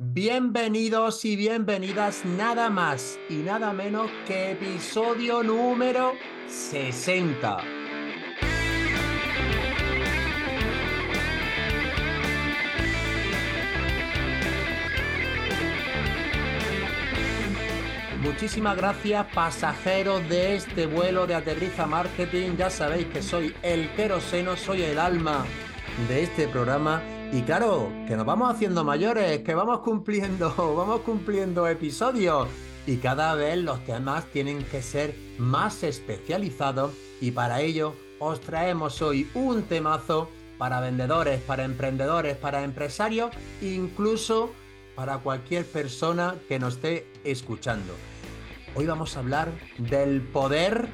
Bienvenidos y bienvenidas nada más y nada menos que episodio número 60. Muchísimas gracias pasajeros de este vuelo de Aterriza Marketing. Ya sabéis que soy el queroseno, soy el alma de este programa. Y claro, que nos vamos haciendo mayores, que vamos cumpliendo, vamos cumpliendo episodios. Y cada vez los temas tienen que ser más especializados. Y para ello os traemos hoy un temazo para vendedores, para emprendedores, para empresarios, incluso para cualquier persona que nos esté escuchando. Hoy vamos a hablar del poder,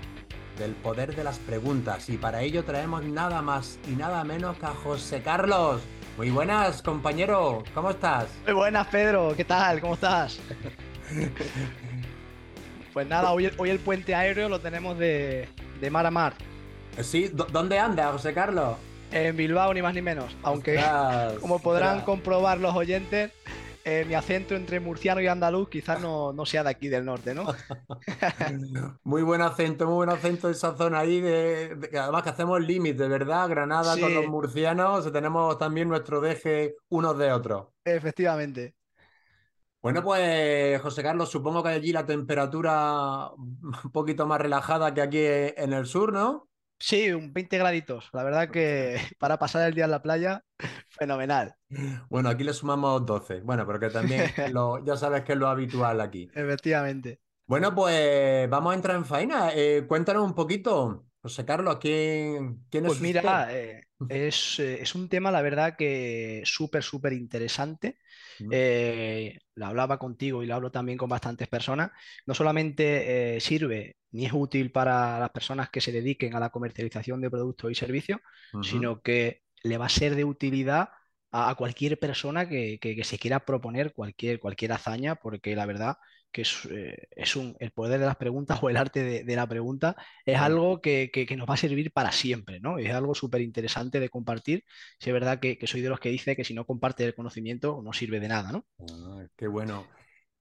del poder de las preguntas y para ello traemos nada más y nada menos que a José Carlos. Muy buenas, compañero, ¿cómo estás? Muy buenas, Pedro, ¿qué tal? ¿Cómo estás? pues nada, hoy el, puente aéreo lo tenemos de, mar a mar. Sí, ¿dónde anda, José Carlos? En Bilbao, ni más ni menos. Aunque, como podrán comprobar los oyentes, eh, mi acento entre murciano y andaluz quizás no, sea de aquí del norte, ¿no? muy buen acento, muy buen acento esa zona ahí, de, además que hacemos límite, ¿verdad? Granada con los murcianos, tenemos también nuestro deje unos de otros. Efectivamente. Bueno, pues José Carlos, supongo que allí la temperatura un poquito más relajada que aquí en el sur, ¿no? Sí, un 20 graditos. La verdad que para pasar el día en la playa, fenomenal. Bueno, aquí le sumamos 12. Bueno, pero que también ya sabes que es lo habitual aquí. Efectivamente. Bueno, pues vamos a entrar en faena. Eh, cuéntanos un poquito, José Carlos, ¿quién, quién es Pues mira, eh, es, eh, es, un tema, la verdad, que súper, súper interesante. Lo hablaba contigo y lo hablo también con bastantes personas. No solamente sirve ni es útil para las personas que se dediquen a la comercialización de productos y servicios, sino que le va a ser de utilidad a, cualquier persona que, se quiera proponer cualquier, cualquier hazaña, porque la verdad que es, eh, un, el poder de las preguntas o el arte de, la pregunta es algo que, nos va a servir para siempre, ¿no? Es algo súper interesante de compartir. Si es verdad que, soy de los que dice que si no comparte el conocimiento no sirve de nada, ¿no? Ah, qué bueno.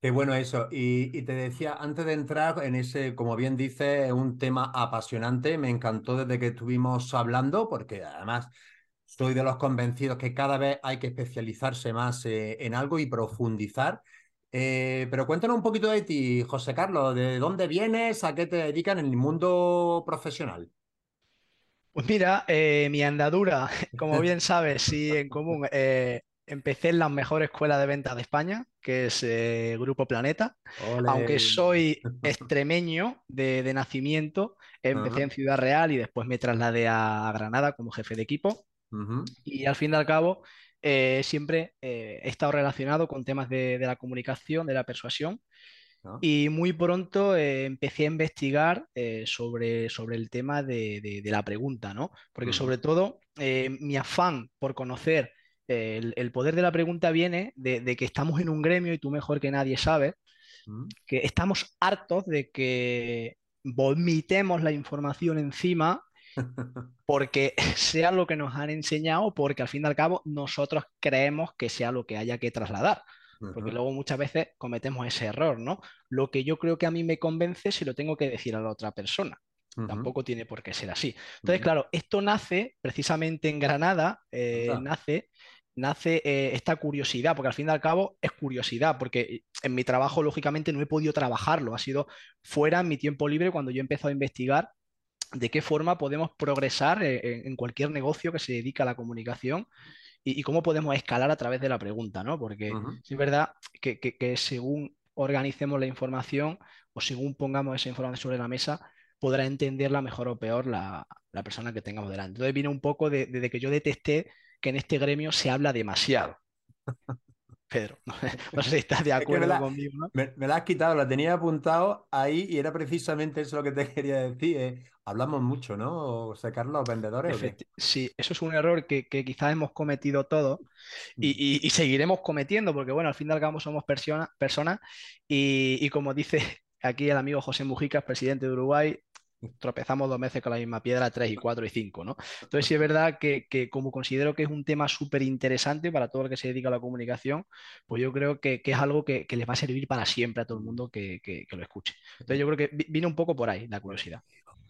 Qué bueno eso. Y, te decía, antes de entrar en ese, como bien dice, un tema apasionante, me encantó desde que estuvimos hablando, porque además soy de los convencidos que cada vez hay que especializarse más eh, en algo y profundizar. Eh, pero cuéntanos un poquito de ti, José Carlos, ¿de dónde vienes? ¿A qué te dedican en el mundo profesional? Pues mira, eh, mi andadura, como bien sabes, sí, en común, empecé en la mejor escuela de venta de España, que es eh, Grupo Planeta. Aunque soy extremeño de, nacimiento, empecé en Ciudad Real y después me trasladé a Granada como jefe de equipo. Y al fin y al cabo, eh, siempre eh, he estado relacionado con temas de, la comunicación, de la persuasión. Ah. Y muy pronto empecé a investigar sobre, sobre el tema de, la pregunta, ¿no? Porque sobre todo mi afán por conocer el, poder de la pregunta viene de, que estamos en un gremio y tú mejor que nadie sabes mm. que estamos hartos de que vomitemos la información encima porque sea lo que nos han enseñado, porque al fin y al cabo nosotros creemos que sea lo que haya que trasladar. Porque luego muchas veces cometemos ese error, ¿no? Lo que yo creo que a mí me convence si lo tengo que decir a la otra persona. Tampoco tiene por qué ser así. Entonces, claro, esto nace precisamente en Granada, eh, nace nace eh, esta curiosidad, porque al fin y al cabo es curiosidad, porque en mi trabajo, lógicamente, no he podido trabajarlo, ha sido fuera en mi tiempo libre cuando yo he empezado a investigar de qué forma podemos progresar eh, en, cualquier negocio que se dedica a la comunicación y, cómo podemos escalar a través de la pregunta, ¿no? Porque es verdad que, según organicemos la información o según pongamos esa información sobre la mesa, podrá entenderla mejor o peor la, persona que tengamos delante. Entonces viene un poco desde de que yo detesté que en este gremio se habla demasiado. Pedro, no, sé si estás de acuerdo conmigo. ¿no? Me, la has quitado, la tenía apuntado ahí y era precisamente eso lo que te quería decir. Eh. Hablamos mucho, ¿no? Sacar los vendedores. Sí, eso es un error que, quizás hemos cometido todos y, seguiremos cometiendo, porque bueno, al fin y al cabo somos personas y, como dice aquí el amigo José Mujica, presidente de Uruguay, tropezamos dos veces con la misma piedra, tres y cuatro y cinco, ¿no? Entonces sí es verdad que, como considero que es un tema súper interesante para todo el que se dedica a la comunicación, pues yo creo que, es algo que, les va a servir para siempre a todo el mundo que, lo escuche. Entonces yo creo que vino un poco por ahí la curiosidad.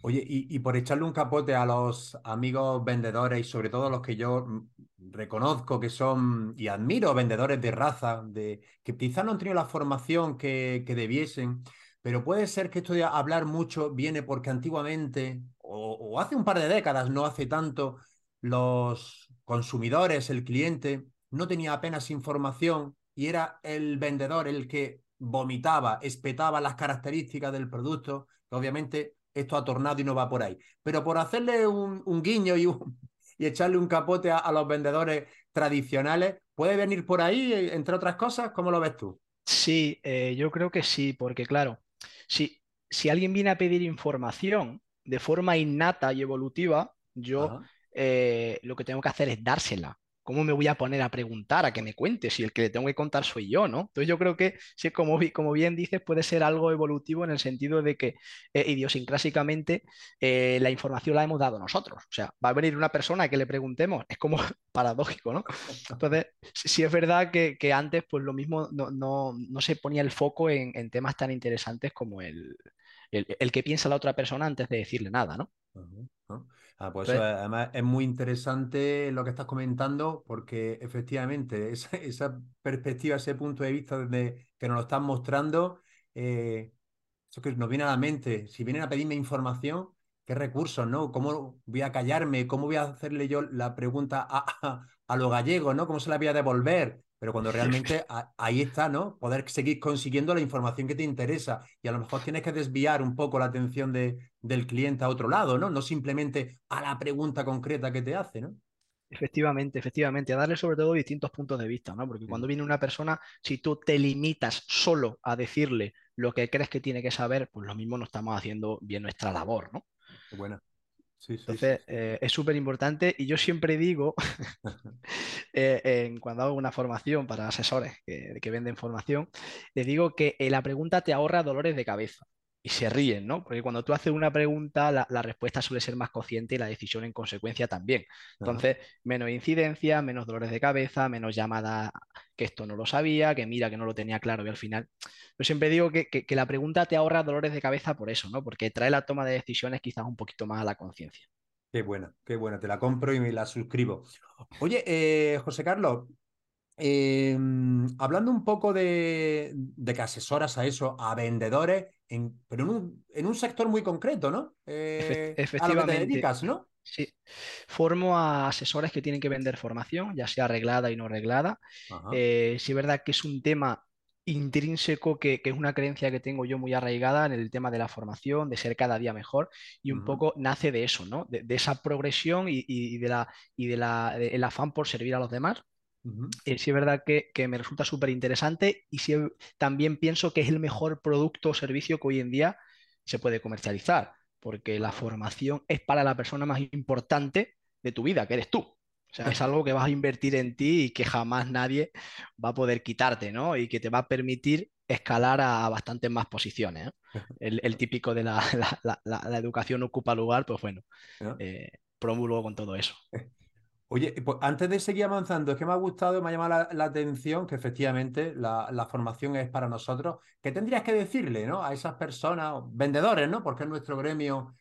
Oye, y, por echarle un capote a los amigos vendedores y sobre todo los que yo reconozco que son y admiro vendedores de raza, de, que quizás no han tenido la formación que, debiesen, pero puede ser que esto de hablar mucho viene porque antiguamente, o, hace un par de décadas, no hace tanto, los consumidores, el cliente, no tenía apenas información y era el vendedor el que vomitaba, espetaba las características del producto, obviamente esto ha tornado y no va por ahí. Pero por hacerle un, guiño y, y, echarle un capote a, los vendedores tradicionales, ¿puede venir por ahí, entre otras cosas? ¿Cómo lo ves tú? Sí, eh, yo creo que sí, porque claro, si, si alguien viene a pedir información de forma innata y evolutiva, yo eh, lo que tengo que hacer es dársela. ¿Cómo me voy a poner a preguntar, a que me cuente si el que le tengo que contar soy yo, ¿no? Entonces yo creo que, sí, como, como bien dices, puede ser algo evolutivo en el sentido de que eh, idiosincrásicamente eh, la información la hemos dado nosotros. O sea, va a venir una persona que le preguntemos, es como paradójico, ¿no? Entonces, sí es verdad que, antes, pues lo mismo no, se ponía el foco en, temas tan interesantes como el, el, que piensa la otra persona antes de decirle nada, ¿no? Ah, pues además es muy interesante lo que estás comentando, porque efectivamente esa, perspectiva, ese punto de vista desde que nos lo están mostrando, eh, eso que nos viene a la mente. Si vienen a pedirme información, ¿qué recursos, no? ¿Cómo voy a callarme? ¿Cómo voy a hacerle yo la pregunta a, a, a lo gallego, ¿no? ¿Cómo se la voy a devolver? Pero cuando realmente ahí está, ¿no? Poder seguir consiguiendo la información que te interesa y a lo mejor tienes que desviar un poco la atención de, del cliente a otro lado, ¿no? No simplemente a la pregunta concreta que te hace, ¿no? Efectivamente, efectivamente, a darle sobre todo distintos puntos de vista, ¿no? Porque cuando viene una persona, si tú te limitas solo a decirle lo que crees que tiene que saber, pues lo mismo no estamos haciendo bien nuestra labor, ¿no? Entonces, eh, es súper importante y yo siempre digo, eh, en, cuando hago una formación para asesores que, que venden formación, les digo que eh, la pregunta te ahorra dolores de cabeza y se ríen, ¿no? Porque cuando tú haces una pregunta, la, respuesta suele ser más consciente y la decisión en consecuencia también. Entonces, menos incidencia, menos dolores de cabeza, menos llamada que esto no lo sabía, que mira que no lo tenía claro y al final. Yo siempre digo que, la pregunta te ahorra dolores de cabeza por eso, ¿no? Porque trae la toma de decisiones quizás un poquito más a la conciencia. Qué buena, qué buena, te la compro y me la suscribo. Oye, eh, José Carlos, Em, hablando un poco de, que asesoras a eso, a vendedores, pero en un, sector muy concreto, ¿no? Efectivamente. Eh, a lo que te dedicas, ¿no? Sí. Formo a asesores que tienen que vender formación, ya sea arreglada y no arreglada. Eh, sí es verdad que es un tema intrínseco que, es una creencia que tengo yo muy arraigada en el tema de la formación, de ser cada día mejor, y un poco nace de eso, ¿no? De, esa progresión y, de la, y de la, el afán por servir a los demás. Eh, sí es verdad que, me resulta súper interesante y sí, también pienso que es el mejor producto o servicio que hoy en día se puede comercializar, porque la formación es para la persona más importante de tu vida, que eres tú. O sea, es algo que vas a invertir en ti y que jamás nadie va a poder quitarte, ¿no? Y que te va a permitir escalar a, bastantes más posiciones. El, típico de la, la, educación ocupa lugar, pues bueno, eh, promulgo con todo eso. Oye, pues antes de seguir avanzando, es que me ha gustado, me ha llamado la, atención que efectivamente la, formación es para nosotros. ¿Qué tendrías que decirle ¿no? a esas personas, vendedores, ¿no? porque es nuestro gremio,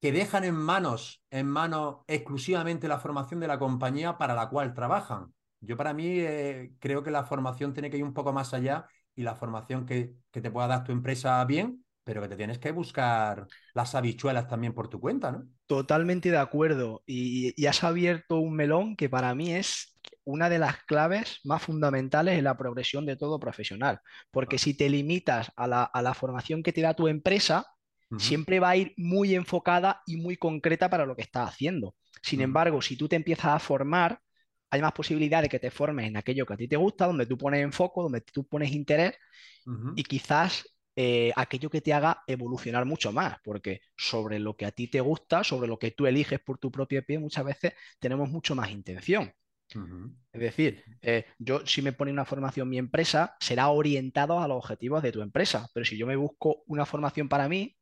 que dejan en manos, en manos exclusivamente la formación de la compañía para la cual trabajan? Yo para mí eh, creo que la formación tiene que ir un poco más allá y la formación que, que te pueda dar tu empresa bien, pero que te tienes que buscar las habichuelas también por tu cuenta, ¿no? Totalmente de acuerdo. Y, has abierto un melón que para mí es una de las claves más fundamentales en la progresión de todo profesional. Porque si te limitas a la, formación que te da tu empresa, siempre va a ir muy enfocada y muy concreta para lo que estás haciendo. Sin embargo, si tú te empiezas a formar, hay más posibilidad de que te formes en aquello que a ti te gusta, donde tú pones enfoque, donde tú pones interés y quizás eh, aquello que te haga evolucionar mucho más, porque sobre lo que a ti te gusta, sobre lo que tú eliges por tu propio pie, muchas veces tenemos mucho más intención. Es decir, eh, yo si me pone una formación mi empresa, será orientado a los objetivos de tu empresa, pero si yo me busco una formación para mí,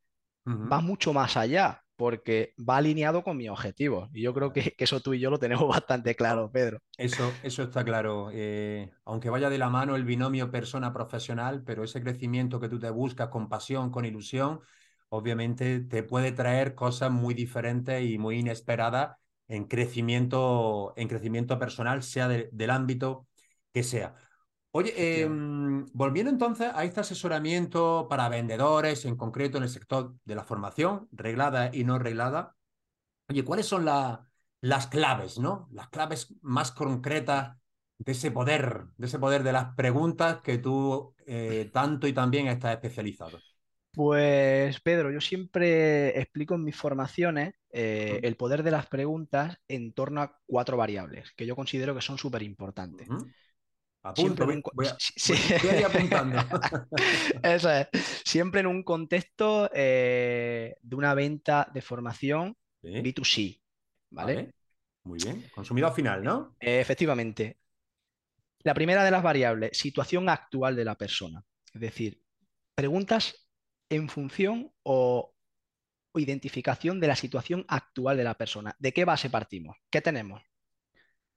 va mucho más allá, porque va alineado con mi objetivo. Y yo creo que, eso tú y yo lo tenemos bastante claro, Pedro. Eso, eso está claro. Eh, aunque vaya de la mano el binomio persona profesional, pero ese crecimiento que tú te buscas con pasión, con ilusión, obviamente te puede traer cosas muy diferentes y muy inesperadas en crecimiento, en crecimiento personal, sea del ámbito que sea. Oye, em, volviendo entonces a este asesoramiento para vendedores, en concreto en el sector de la formación, reglada y no reglada, oye, ¿cuáles son las claves, ¿no? Las claves más concretas de ese poder, de ese poder de las preguntas que tú eh, tanto y también estás especializado. Pues Pedro, yo siempre explico en mis formaciones eh, el poder de las preguntas en torno a cuatro variables que yo considero que son súper importantes. Siempre voy, apuntando. Eso es. Siempre en un contexto eh, de una venta de formación B2C. ¿vale? Muy bien. Consumidor final, ¿no? efectivamente. La primera de las variables, situación actual de la persona. Es decir, preguntas en función o, identificación de la situación actual de la persona. ¿De qué base partimos? ¿Qué tenemos?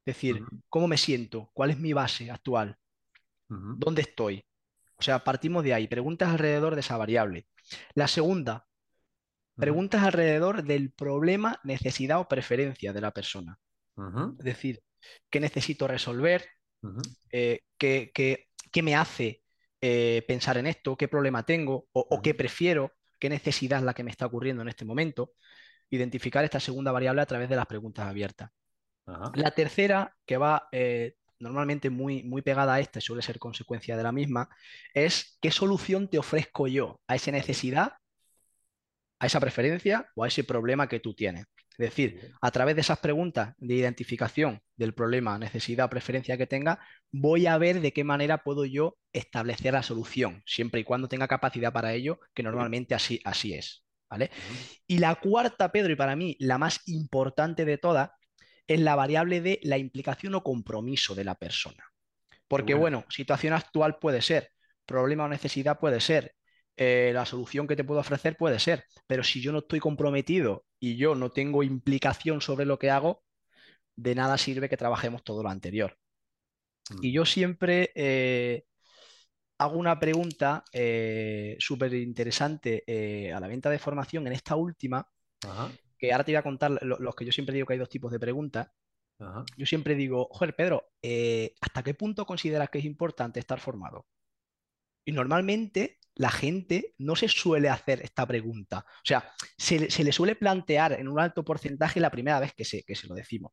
Es decir, ¿cómo me siento? ¿Cuál es mi base actual? ¿Dónde estoy? O sea, partimos de ahí. Preguntas alrededor de esa variable. La segunda, preguntas alrededor del problema, necesidad o preferencia de la persona. Es decir, ¿qué necesito resolver? Eh, ¿qué, me hace eh, pensar en esto, qué problema tengo o, qué prefiero, qué necesidad es la que me está ocurriendo en este momento. Identificar esta segunda variable a través de las preguntas abiertas. La tercera, que va eh, normalmente muy, muy pegada a esta y suele ser consecuencia de la misma, es qué solución te ofrezco yo a esa necesidad, a esa preferencia o a ese problema que tú tienes. Es decir, a través de esas preguntas de identificación del problema, necesidad preferencia que tenga, voy a ver de qué manera puedo yo establecer la solución, siempre y cuando tenga capacidad para ello, que normalmente así, así es. ¿vale? Y la cuarta, Pedro, y para mí la más importante de todas, es la variable de la implicación o compromiso de la persona. Porque, bueno, situación actual puede ser, problema o necesidad puede ser, eh, la solución que te puedo ofrecer puede ser, pero si yo no estoy comprometido y yo no tengo implicación sobre lo que hago, de nada sirve que trabajemos todo lo anterior. Y yo siempre eh, hago una pregunta eh, súper interesante a la venta de formación en esta última, que ahora te voy a contar los que yo siempre digo que hay dos tipos de preguntas. Yo siempre digo, joder, Pedro, ¿hasta qué punto consideras que es importante estar formado? Y normalmente la gente no se suele hacer esta pregunta. O sea, se, le suele plantear en un alto porcentaje la primera vez que se, que se lo decimos.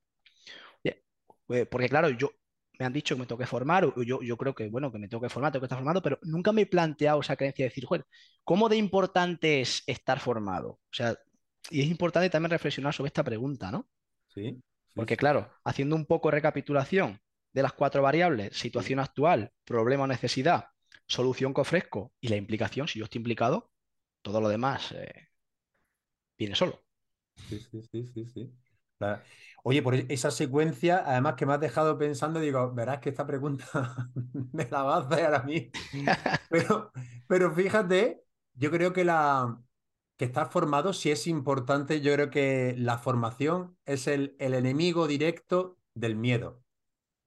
Pues, porque claro, yo me han dicho que me tengo que formar, o yo, yo creo que, bueno, que me tengo que formar, tengo que estar formado, pero nunca me he planteado esa creencia de decir, joder, ¿cómo de importante es estar formado? O sea, y es importante también reflexionar sobre esta pregunta, ¿no? Sí. Porque claro, haciendo un poco de recapitulación de las cuatro variables, situación actual, problema o necesidad, solución que ofrezco y la implicación, si yo estoy implicado, todo lo demás eh, viene solo. Sí, sí, sí, sí, sí. Oye, por esa secuencia, además que me has dejado pensando, digo, verás que esta pregunta me la vas a hacer a mí. Pero, pero fíjate, yo creo que la que estar formado sí es importante. Yo creo que la formación es el, el enemigo directo del miedo.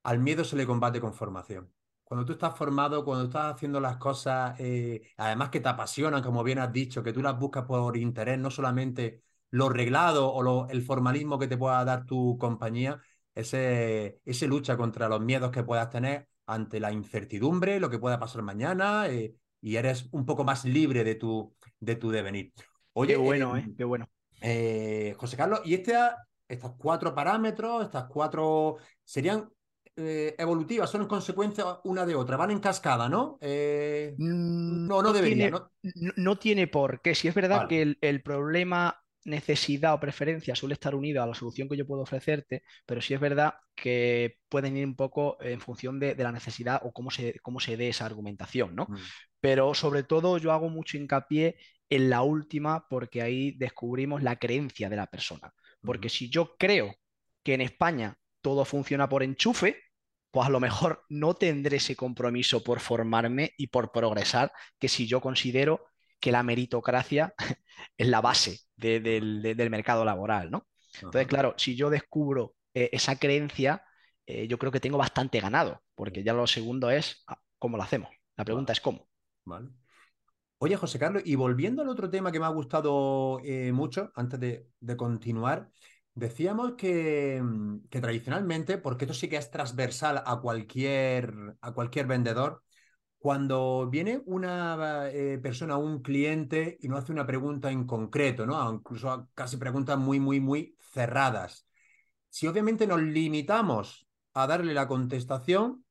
Al miedo se le combate con formación cuando tú estás formado, cuando estás haciendo las cosas, eh, además que te apasionan, como bien has dicho, que tú las buscas por interés, no solamente lo reglado o el formalismo que te pueda dar tu compañía, ese, ese lucha contra los miedos que puedas tener ante la incertidumbre, lo que pueda pasar mañana, eh, y eres un poco más libre de tu, de tu devenir. Oye, qué bueno, ¿eh? Qué bueno. Eh, José Carlos, y este, estos cuatro parámetros, estas cuatro, serían eh, evolutivas son en consecuencia una de otra, van en cascada, ¿no? Eh, mm, no, no, debería. no... tiene por qué. Si es verdad que el, problema, necesidad o preferencia suele estar unido a la solución que yo puedo ofrecerte, pero sí es verdad que pueden ir un poco en función de, la necesidad o cómo se, cómo se dé esa argumentación, ¿no? Mm. Pero sobre todo yo hago mucho hincapié en la última porque ahí descubrimos la creencia de la persona. Porque si yo creo que en España todo funciona por enchufe, pues a lo mejor no tendré ese compromiso por formarme y por progresar que si yo considero que la meritocracia es la base del mercado laboral, ¿no? Entonces, claro, si yo descubro eh, esa creencia, eh, yo creo que tengo bastante ganado, porque ya lo segundo es ah, cómo lo hacemos. La pregunta es cómo. Vale. Oye, José Carlos, y volviendo al otro tema que me ha gustado eh, mucho, antes de, continuar, decíamos que, mm, que, tradicionalmente, porque esto sí que es transversal a cualquier, a cualquier vendedor, cuando viene una eh, persona, un cliente, y no hace una pregunta en concreto, ¿no? Incluso casi preguntas muy, muy, muy cerradas. Si obviamente nos limitamos a darle la contestación,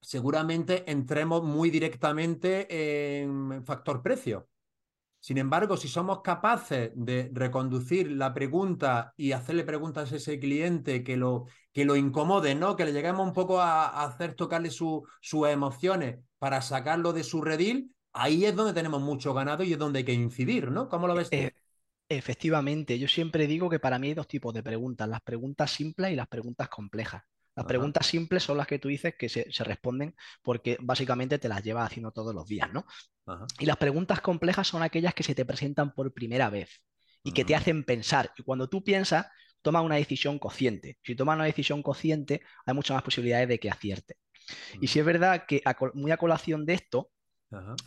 seguramente entremos muy directamente en factor precio. Sin embargo, si somos capaces de reconducir la pregunta y hacerle preguntas a ese cliente que lo, que lo incomode, ¿no? Que le lleguemos un poco a, hacer tocarle sus emociones para sacarlo de su redil, ahí es donde tenemos mucho ganado y es donde hay que incidir, ¿no? ¿Cómo lo ves? Eh, efectivamente, yo siempre digo que para mí hay dos tipos de preguntas, las preguntas simples y las preguntas complejas. Las preguntas simples son las que tú dices que se, responden porque básicamente te las llevas haciendo todos los días, ¿no? Y las preguntas complejas son aquellas que se te presentan por primera vez y que te mm. hacen pensar. Y cuando tú piensas, toma una decisión consciente. Si toma una decisión consciente, hay muchas más posibilidades de que acierte. Y si es verdad que muy a colación de esto,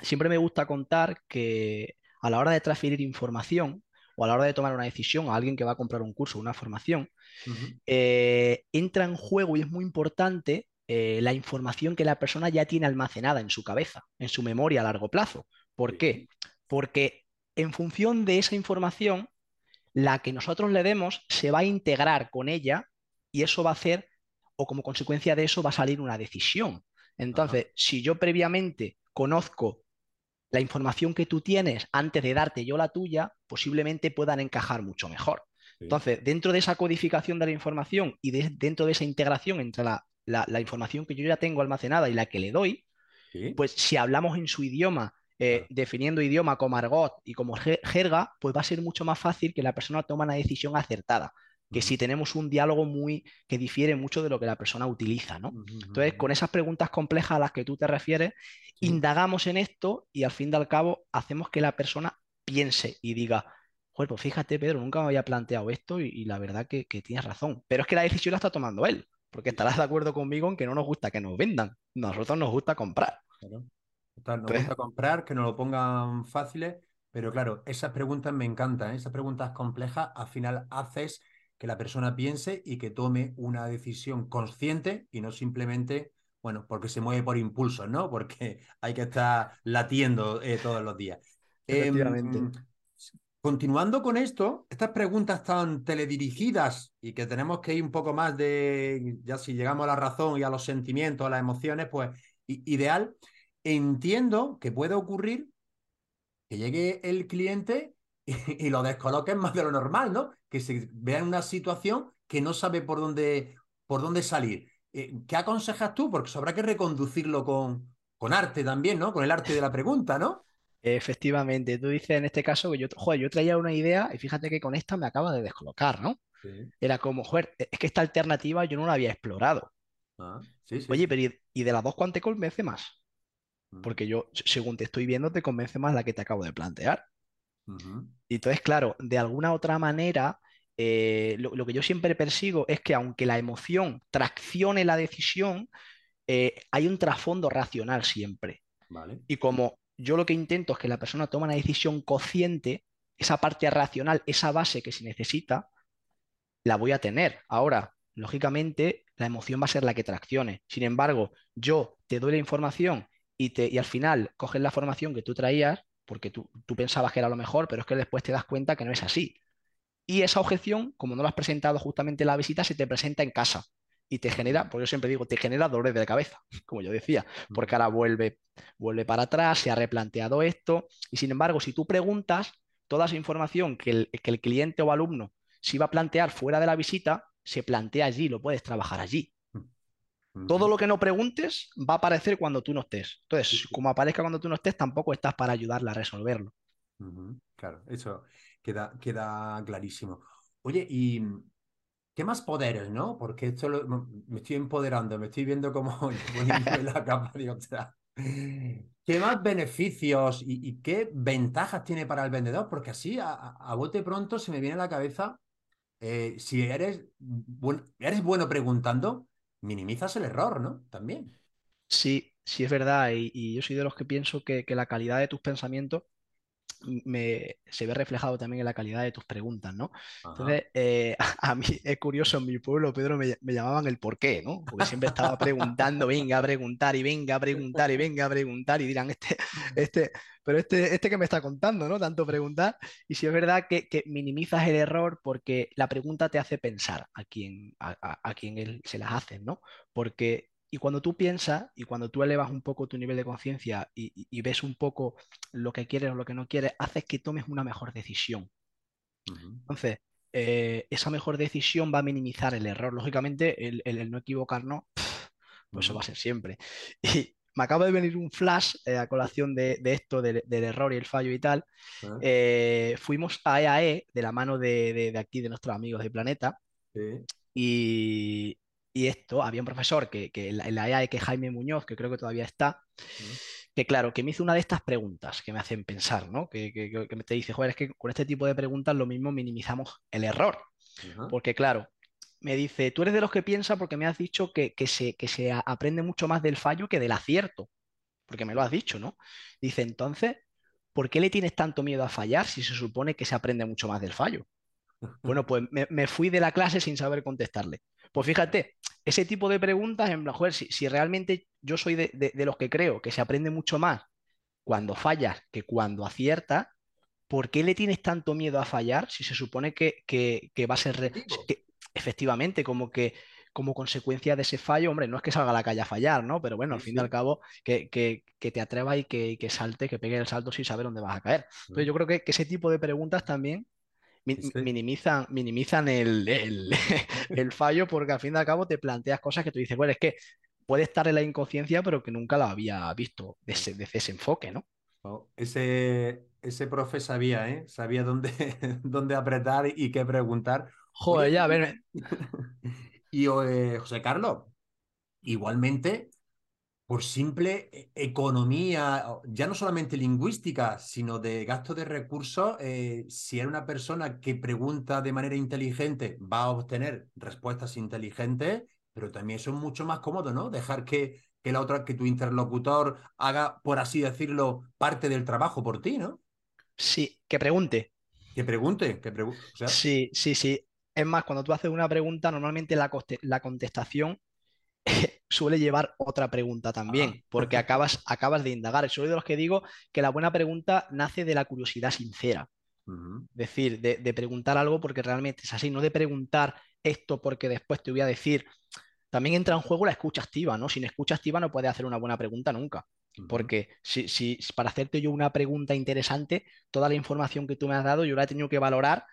siempre me gusta contar que a la hora de transferir información o a la hora de tomar una decisión a alguien que va a comprar un curso una formación, eh, entra en juego y es muy importante eh, la información que la persona ya tiene almacenada en su cabeza, en su memoria a largo plazo. ¿Por qué? Porque en función de esa información, la que nosotros le demos se va a integrar con ella y eso va a hacer, o como consecuencia de eso va a salir una decisión. Entonces, si yo previamente conozco la información que tú tienes antes de darte yo la tuya, posiblemente puedan encajar mucho mejor. Entonces, dentro de esa codificación de la información y dentro de esa integración entre la, información que yo ya tengo almacenada y la que le doy, pues si hablamos en su idioma, eh, definiendo idioma como argot y como jerga, pues va a ser mucho más fácil que la persona tome una decisión acertada que si tenemos un diálogo muy que difiere mucho de lo que la persona utiliza, ¿no? Entonces, con esas preguntas complejas a las que tú te refieres, indagamos en esto y al fin y al cabo hacemos que la persona piense y diga, pues fíjate, Pedro, nunca me había planteado esto y, la verdad que, tienes razón. Pero es que la decisión la está tomando él, porque estarás de acuerdo conmigo en que no nos gusta que nos vendan, nosotros nos gusta comprar. nos gusta comprar, que nos lo pongan fáciles, pero claro, esas preguntas me encantan, ¿eh? esas preguntas complejas, al final haces que la persona piense y que tome una decisión consciente y no simplemente, bueno, porque se mueve por impulsos, ¿no? Porque hay que estar latiendo eh, todos los días. Efectivamente. Em, Continuando con esto, estas preguntas tan teledirigidas y que tenemos que ir un poco más de, ya si llegamos a la razón y a los sentimientos, a las emociones, pues ideal, entiendo que puede ocurrir que llegue el cliente y, lo descoloque más de lo normal, ¿no? Que se vea en una situación que no sabe por dónde, por dónde salir. Eh, ¿Qué aconsejas tú? Porque habrá que reconducirlo con, con arte también, ¿no? Con el arte de la pregunta, ¿no? Efectivamente, tú dices en este caso que yo, joder, yo traía una idea y fíjate que con esta me acaba de descolocar, ¿no? Era como, joder, es que esta alternativa yo no la había explorado. Ah, Oye, pero ¿y, de las dos cuál te convence más? Mm. Porque yo, según te estoy viendo, te convence más la que te acabo de plantear. Y entonces, claro, de alguna otra manera, eh, lo, que yo siempre persigo es que aunque la emoción traccione la decisión, eh, hay un trasfondo racional siempre. Y como yo lo que intento es que la persona tome una decisión consciente, esa parte racional, esa base que se necesita, la voy a tener. Ahora, lógicamente, la emoción va a ser la que traccione. Sin embargo, yo te doy la información y, te, y al final coges la formación que tú traías, porque tú, tú pensabas que era lo mejor, pero es que después te das cuenta que no es así. Y esa objeción, como no la has presentado justamente en la visita, se te presenta en casa y te genera, porque yo siempre digo, te genera dolores de cabeza, como yo decía, porque ahora vuelve, vuelve para atrás, se ha replanteado esto, y sin embargo, si tú preguntas toda esa información que el, que el cliente o alumno se iba a plantear fuera de la visita, se plantea allí, lo puedes trabajar allí. Todo lo que no preguntes va a aparecer cuando tú no estés. Entonces, como aparezca cuando tú no estés, tampoco estás para ayudarle a resolverlo. Claro, eso queda, queda clarísimo. Oye, y ¿Qué más poderes, no? Porque esto me estoy empoderando, me estoy viendo como la capa de otra. ¿Qué ¿Qué más beneficios y, qué ventajas tiene para el vendedor? Porque así, a, bote pronto, se me viene a la cabeza, eh, si eres, eres bueno preguntando, minimizas el error, ¿no? También. Sí, sí es verdad. Y, yo soy de los que pienso que, que la calidad de tus pensamientos me, se ve reflejado también en la calidad de tus preguntas, ¿no? Entonces, eh, a, mí es curioso, en mi pueblo, Pedro, me, llamaban el por qué, ¿no? Porque siempre estaba preguntando, venga a preguntar y venga a preguntar y venga a preguntar y dirán, este, este, pero este, este que me está contando, ¿no? Tanto preguntar. Y si es verdad que, minimizas el error porque la pregunta te hace pensar a quien, a, quien él se las hace, ¿no? Porque y cuando tú piensas y cuando tú elevas un poco tu nivel de conciencia y, ves un poco lo que quieres o lo que no quieres, haces que tomes una mejor decisión. Entonces, eh, esa mejor decisión va a minimizar el error. Lógicamente, el, no equivocarnos, pues eso va a ser siempre. Y me acaba de venir un flash eh, a colación de, esto, del, error y el fallo y tal. Ah. Eh, fuimos a EAE e de la mano de, aquí, de nuestros amigos de Planeta. Y, y esto, había un profesor que, que en la EAE, que Jaime Muñoz, que creo que todavía está, que claro, que me hizo una de estas preguntas que me hacen pensar, ¿no? Que, que, que te dice, joder, es que con este tipo de preguntas lo mismo minimizamos el error. Porque claro, me dice, tú eres de los que piensa porque me has dicho que, se, que se aprende mucho más del fallo que del acierto, porque me lo has dicho, ¿no? Dice, entonces, ¿por qué le tienes tanto miedo a fallar si se supone que se aprende mucho más del fallo? Bueno, pues me, me fui de la clase sin saber contestarle. Pues fíjate, ese tipo de preguntas, en joder, si, realmente yo soy de, los que creo que se aprende mucho más cuando fallas que cuando aciertas, ¿por qué le tienes tanto miedo a fallar si se supone que, va a ser efectivamente como que como consecuencia de ese fallo, hombre, no es que salga a la calle a fallar, ¿no? Pero bueno, al fin y al cabo, que, te atrevas y que, que salte, que pegue el salto sin saber dónde vas a caer. Entonces yo creo que, ese tipo de preguntas también minimizan, minimizan el, el, fallo porque al fin y al cabo te planteas cosas que tú dices, bueno, es que puede estar en la inconsciencia, pero que nunca la había visto desde, ese enfoque, ¿no? Oh, ese, ese profe sabía, ¿eh? Sabía dónde, dónde apretar y qué preguntar. Joder, ya, a ver. y eh, José Carlos, igualmente, por simple e, economía, ya no solamente lingüística, sino de gasto de recursos, eh, si eres una persona que pregunta de manera inteligente, va a obtener respuestas inteligentes, pero también eso es mucho más cómodo, ¿no? Dejar que, que la otra, que tu interlocutor haga, por así decirlo, parte del trabajo por ti, ¿no? Sí, que pregunte. Que pregunte, que pregunte. Sí, sí, sí. Es más, cuando tú haces una pregunta, normalmente la, la contestación suele llevar otra pregunta también, ah. porque acabas, acabas de indagar. Soy de los que digo que la buena pregunta nace de la curiosidad sincera. Es decir, de, preguntar algo porque realmente es así, no de preguntar esto porque después te voy a decir. También entra en juego la escucha activa, ¿no? Sin escucha activa no puedes hacer una buena pregunta nunca. Porque si, si, para hacerte yo una pregunta interesante, toda la información que tú me has dado yo la he tenido que valorar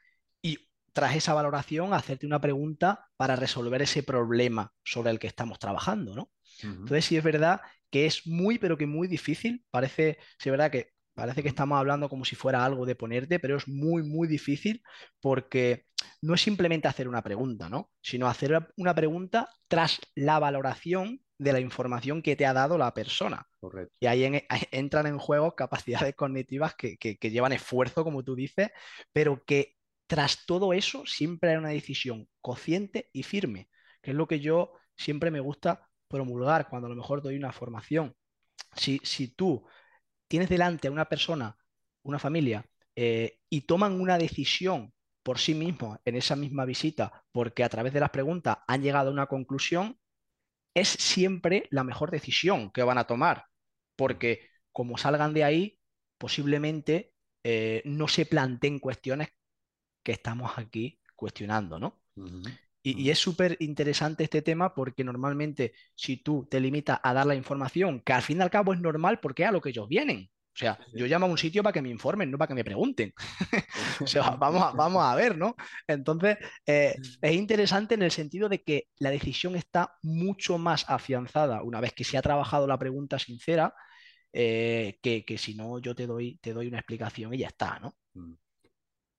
y tras esa valoración, hacerte una pregunta para resolver ese problema sobre el que estamos trabajando, ¿no? Entonces, sí es verdad que es muy, pero que muy difícil. Parece, sí es verdad que parece que estamos hablando como si fuera algo de ponerte, pero es muy, muy difícil porque no es simplemente hacer una pregunta, ¿no? Sino hacer una pregunta tras la valoración de la información que te ha dado la persona. Y ahí entran en juego capacidades cognitivas que, que, llevan esfuerzo, como tú dices, pero que tras todo eso, siempre hay una decisión consciente y firme, que es lo que yo siempre me gusta promulgar cuando a lo mejor doy una formación. Si, si tú tienes delante a una persona, una familia, eh, y toman una decisión por sí mismos en esa misma visita, porque a través de las preguntas han llegado a una conclusión, es siempre la mejor decisión que van a tomar, porque como salgan de ahí, posiblemente eh, no se planteen cuestiones que estamos aquí cuestionando, ¿no? y, es súper interesante este tema porque normalmente si tú te limitas a dar la información, que al fin y al cabo es normal porque es a lo que ellos vienen. O sea, yo llamo a un sitio para que me informen, no para que me pregunten. o sea, vamos a, vamos a ver, ¿no? Entonces, eh, es interesante en el sentido de que la decisión está mucho más afianzada una vez que se ha trabajado la pregunta sincera, eh, que, que, si no yo te doy, te doy una explicación y ya está, ¿no? Mm.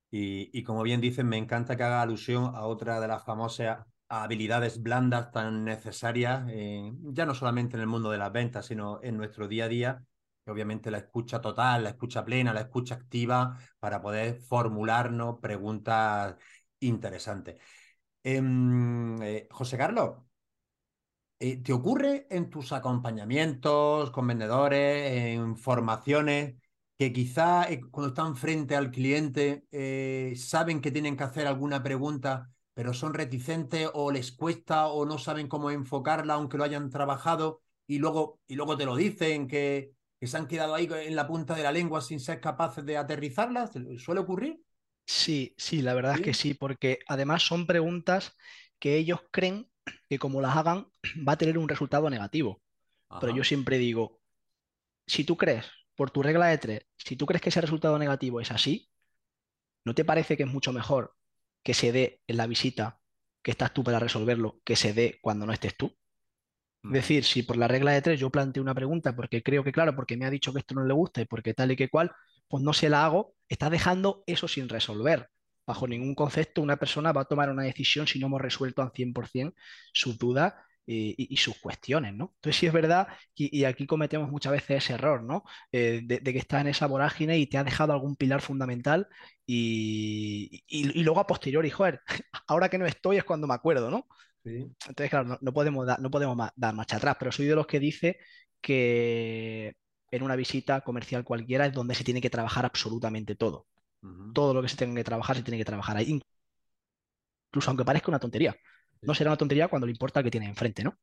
Y, como bien dicen, me encanta que haga alusión a otra de las famosas habilidades blandas tan necesarias, ya no solamente en el mundo de las ventas, sino en nuestro día a día, obviamente la escucha total, la escucha plena, la escucha activa para poder formularnos preguntas interesantes. Em, eh, José Carlos, eh, ¿te ocurre en tus acompañamientos con vendedores, en formaciones, que quizá eh, cuando están frente al cliente saben que tienen que hacer alguna pregunta, pero son reticentes o les cuesta o no saben cómo enfocarla aunque lo hayan trabajado y luego, y luego te lo dicen que, que se han quedado ahí en la punta de la lengua sin ser capaces de aterrizarlas? ¿Suele ocurrir? Sí, sí, la verdad es que sí, porque además son preguntas que ellos creen que como las hagan va a tener un resultado negativo. Pero yo siempre digo, si tú crees, por tu regla de tres, si tú crees que ese resultado negativo es así, ¿no te parece que es mucho mejor que se dé en la visita que estás tú para resolverlo, que se dé cuando no estés tú? Es decir, si por la regla de tres yo planteo una pregunta porque creo que, claro, porque me ha dicho que esto no le gusta y porque tal y que cual, pues no se la hago, está dejando eso sin resolver. Bajo ningún concepto una persona va a tomar una decisión si no hemos resuelto al 100% sus dudas y, sus cuestiones, ¿no? Entonces sí es verdad, y, aquí cometemos muchas veces ese error, ¿no? Eh, de, que estás en esa vorágine y te ha dejado algún pilar fundamental y, luego a posteriori, joder, ahora que no estoy es cuando me acuerdo, ¿no? Entonces, claro, no, podemos, no podemos dar marcha atrás, pero soy de los que dice que en una visita comercial cualquiera es donde se tiene que trabajar absolutamente todo. Todo lo que se tenga que trabajar se tiene que trabajar ahí. Incluso aunque parezca una tontería. No será una tontería cuando le importa el que tiene enfrente, ¿no?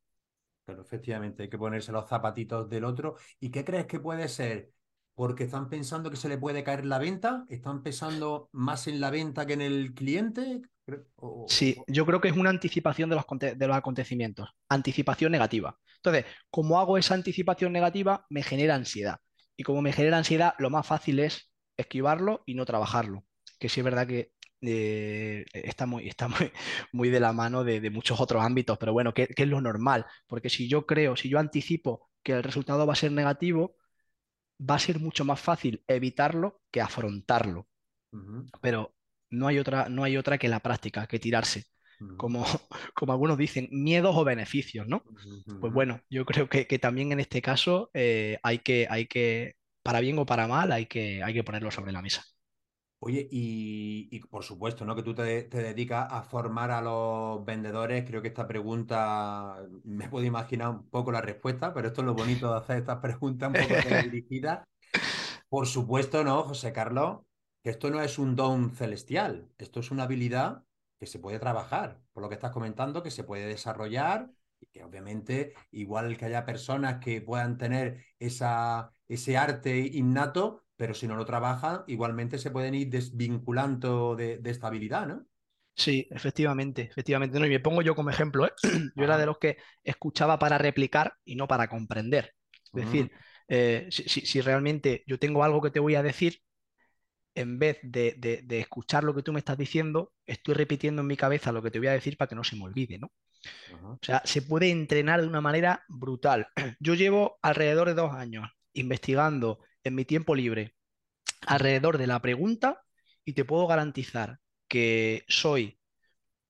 Pero efectivamente, hay que ponerse los zapatitos del otro. ¿Y qué crees que puede ser? Porque están pensando que se le puede caer la venta, están pensando más en la venta que en el cliente. Sí, yo creo que es una anticipación de los, de los acontecimientos, anticipación negativa. Entonces, como hago esa anticipación negativa, me genera ansiedad. Y como me genera ansiedad, lo más fácil es esquivarlo y no trabajarlo. Que sí es verdad que eh, está, muy, está muy, de la mano de, muchos otros ámbitos, pero bueno, ¿qué es lo normal, porque si yo creo, si yo anticipo que el resultado va a ser negativo, va a ser mucho más fácil evitarlo que afrontarlo. Pero no hay otra, no hay otra que la práctica, que tirarse. Como, como algunos dicen, miedos o beneficios, ¿no? Pues bueno, yo creo que, también en este caso eh, hay, que, hay que, para bien o para mal, hay que, hay que ponerlo sobre la mesa. Oye, y, por supuesto, ¿no? Que tú te, te, dedicas a formar a los vendedores. Creo que esta pregunta me puedo imaginar un poco la respuesta, pero esto es lo bonito de hacer estas preguntas un poco dirigidas. Por supuesto, ¿no, José Carlos? Que esto no es un don celestial, esto es una habilidad que se puede trabajar, por lo que estás comentando, que se puede desarrollar y que obviamente, igual que haya personas que puedan tener esa, ese arte innato, pero si no lo trabajan, igualmente se pueden ir desvinculando de, de esta habilidad, ¿no? Sí, efectivamente, efectivamente. No, y me pongo yo como ejemplo, ¿eh? yo era de los que escuchaba para replicar y no para comprender. Es decir, eh, si, realmente yo tengo algo que te voy a decir, en vez de, de, escuchar lo que tú me estás diciendo, estoy repitiendo en mi cabeza lo que te voy a decir para que no se me olvide, ¿no? O sea, se puede entrenar de una manera brutal. Yo llevo alrededor de dos años investigando en mi tiempo libre alrededor de la pregunta y te puedo garantizar que soy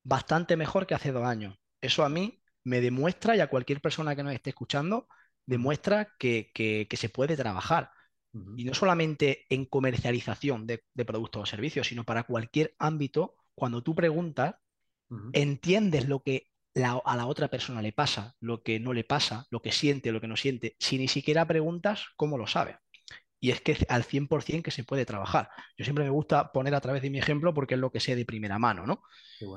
bastante mejor que hace dos años. Eso a mí me demuestra y a cualquier persona que nos esté escuchando demuestra que, se puede trabajar. Y no solamente en comercialización de, productos o servicios, sino para cualquier ámbito, cuando tú preguntas, entiendes lo que a la otra persona le pasa, lo que no le pasa, lo que siente, lo que no siente. Si ni siquiera preguntas, ¿cómo lo sabe? Y es que al 100% que se puede trabajar. Yo siempre me gusta poner a través de mi ejemplo porque es lo que sé de primera mano, ¿no?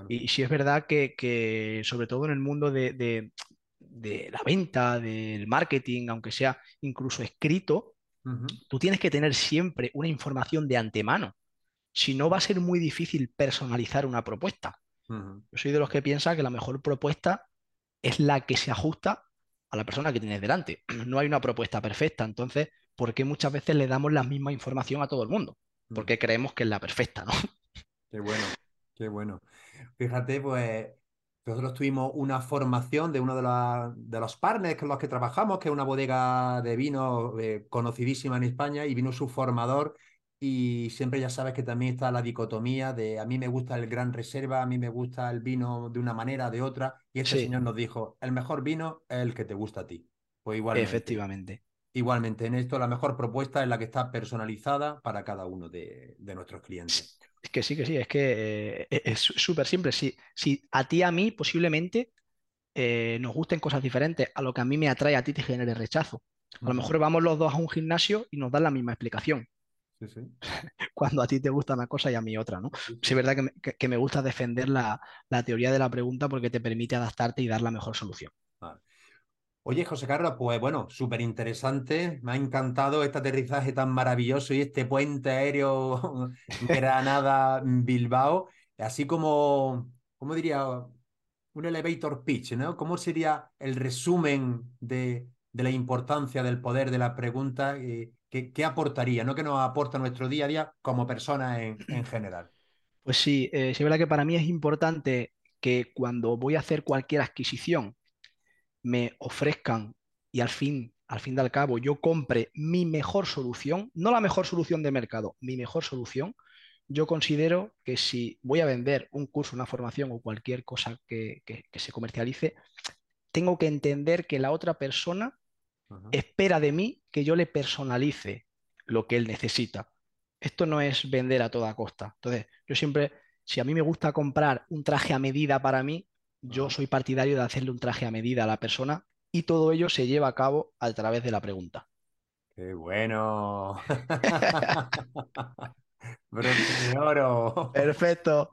Y, si es verdad que, sobre todo en el mundo de, la venta, del marketing, aunque sea incluso escrito, tú tienes que tener siempre una información de antemano. Si no, va a ser muy difícil personalizar una propuesta. Yo soy de los que piensa que la mejor propuesta es la que se ajusta a la persona que tienes delante. No hay una propuesta perfecta. Entonces, ¿por qué muchas veces le damos la misma información a todo el mundo? Mm. Porque creemos que es la perfecta, ¿no? Qué bueno, qué bueno. Fíjate, pues nosotros tuvimos una formación de uno de, los partners con los que trabajamos, que es una bodega de vino eh, conocidísima en España, y vino su formador. Y siempre ya sabes que también está la dicotomía de a mí me gusta el gran reserva, a mí me gusta el vino de una manera, de otra. Y este señor nos dijo, el mejor vino es el que te gusta a ti. Pues igual. Efectivamente. Igualmente en esto la mejor propuesta es la que está personalizada para cada uno de, nuestros clientes. Es que sí, que sí, es que eh, es súper simple. Si, si a ti, a mí, posiblemente eh, nos gusten cosas diferentes, a lo que a mí me atrae, a ti te genere rechazo. A lo mejor vamos los dos a un gimnasio y nos dan la misma explicación. Cuando a ti te gusta una cosa y a mí otra, ¿no? Sí, es verdad que me, gusta defender la, teoría de la pregunta porque te permite adaptarte y dar la mejor solución. Oye, José Carlos, pues bueno, súper interesante. Me ha encantado este aterrizaje tan maravilloso y este puente aéreo Granada-Bilbao. Así como, ¿cómo diría? Un elevator pitch, ¿no? ¿Cómo sería el resumen de, la importancia del poder de la pregunta? Eh, ¿qué, aportaría? ¿no? ¿Qué nos aporta nuestro día a día como personas en, general? Pues sí, eh, es verdad que para mí es importante que cuando voy a hacer cualquier adquisición me ofrezcan y al fin, al fin y al cabo, yo compre mi mejor solución, no la mejor solución de mercado, mi mejor solución, yo considero que si voy a vender un curso, una formación o cualquier cosa que, se comercialice, tengo que entender que la otra persona espera de mí que yo le personalice lo que él necesita. Esto no es vender a toda costa. Entonces, yo siempre, si a mí me gusta comprar un traje a medida para mí, yo soy partidario de hacerle un traje a medida a la persona y todo ello se lleva a cabo a través de la pregunta. ¡Qué bueno! de oro. Perfecto.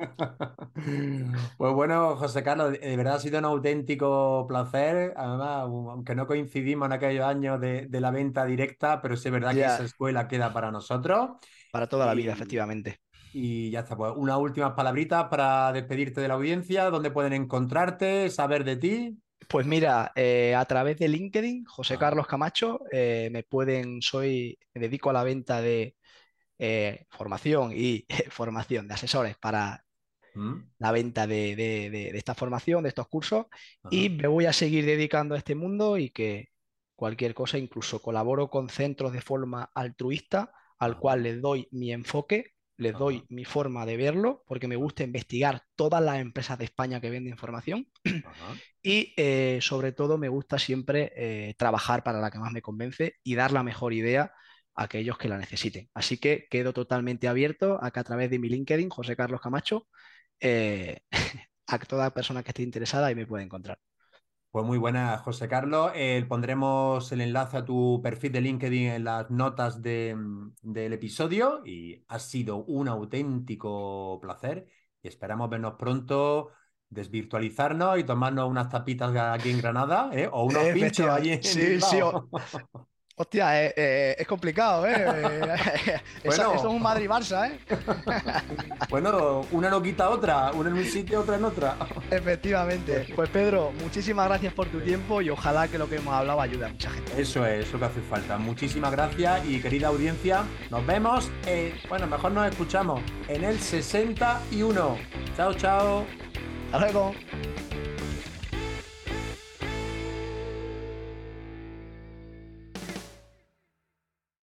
Pues bueno, José Carlos, de verdad ha sido un auténtico placer. Además, aunque no coincidimos en aquellos años de, la venta directa, pero sí es verdad que esa escuela queda para nosotros. Para toda la vida, efectivamente. Y ya está, pues unas últimas palabritas para despedirte de la audiencia, dónde pueden encontrarte, saber de ti. Pues mira, eh, a través de LinkedIn, José. Carlos Camacho, eh, me pueden, soy, me dedico a la venta de eh, formación y formación de asesores para mm. la venta de, esta formación, de estos cursos, y me voy a seguir dedicando a este mundo y que cualquier cosa, incluso colaboro con centros de forma altruista, al cual les doy mi enfoque les doy mi forma de verlo, porque me gusta investigar todas las empresas de España que venden formación y eh, sobre todo me gusta siempre eh, trabajar para la que más me convence y dar la mejor idea a aquellos que la necesiten. Así que quedo totalmente abierto a que a través de mi LinkedIn, José Carlos Camacho, eh, a toda persona que esté interesada y me puede encontrar. Pues muy buena, José Carlos. Eh, pondremos el enlace a tu perfil de LinkedIn en las notas del episodio y ha sido un auténtico placer y esperamos vernos pronto, desvirtualizarnos y tomarnos unas tapitas aquí en Granada ¿eh? o unos pinchos allí en sí, sí, Hostia, eh, eh, es complicado, ¿eh? eso, es un Madrid-Barça, ¿eh? bueno, una no quita otra, una en un sitio, otra en otra. Efectivamente. Pues Pedro, muchísimas gracias por tu tiempo y ojalá que lo que hemos hablado ayude a mucha gente. Eso es, eso que hace falta. Muchísimas gracias y querida audiencia, nos vemos, bueno, mejor nos escuchamos en el 61. Chao, chao. Hasta luego.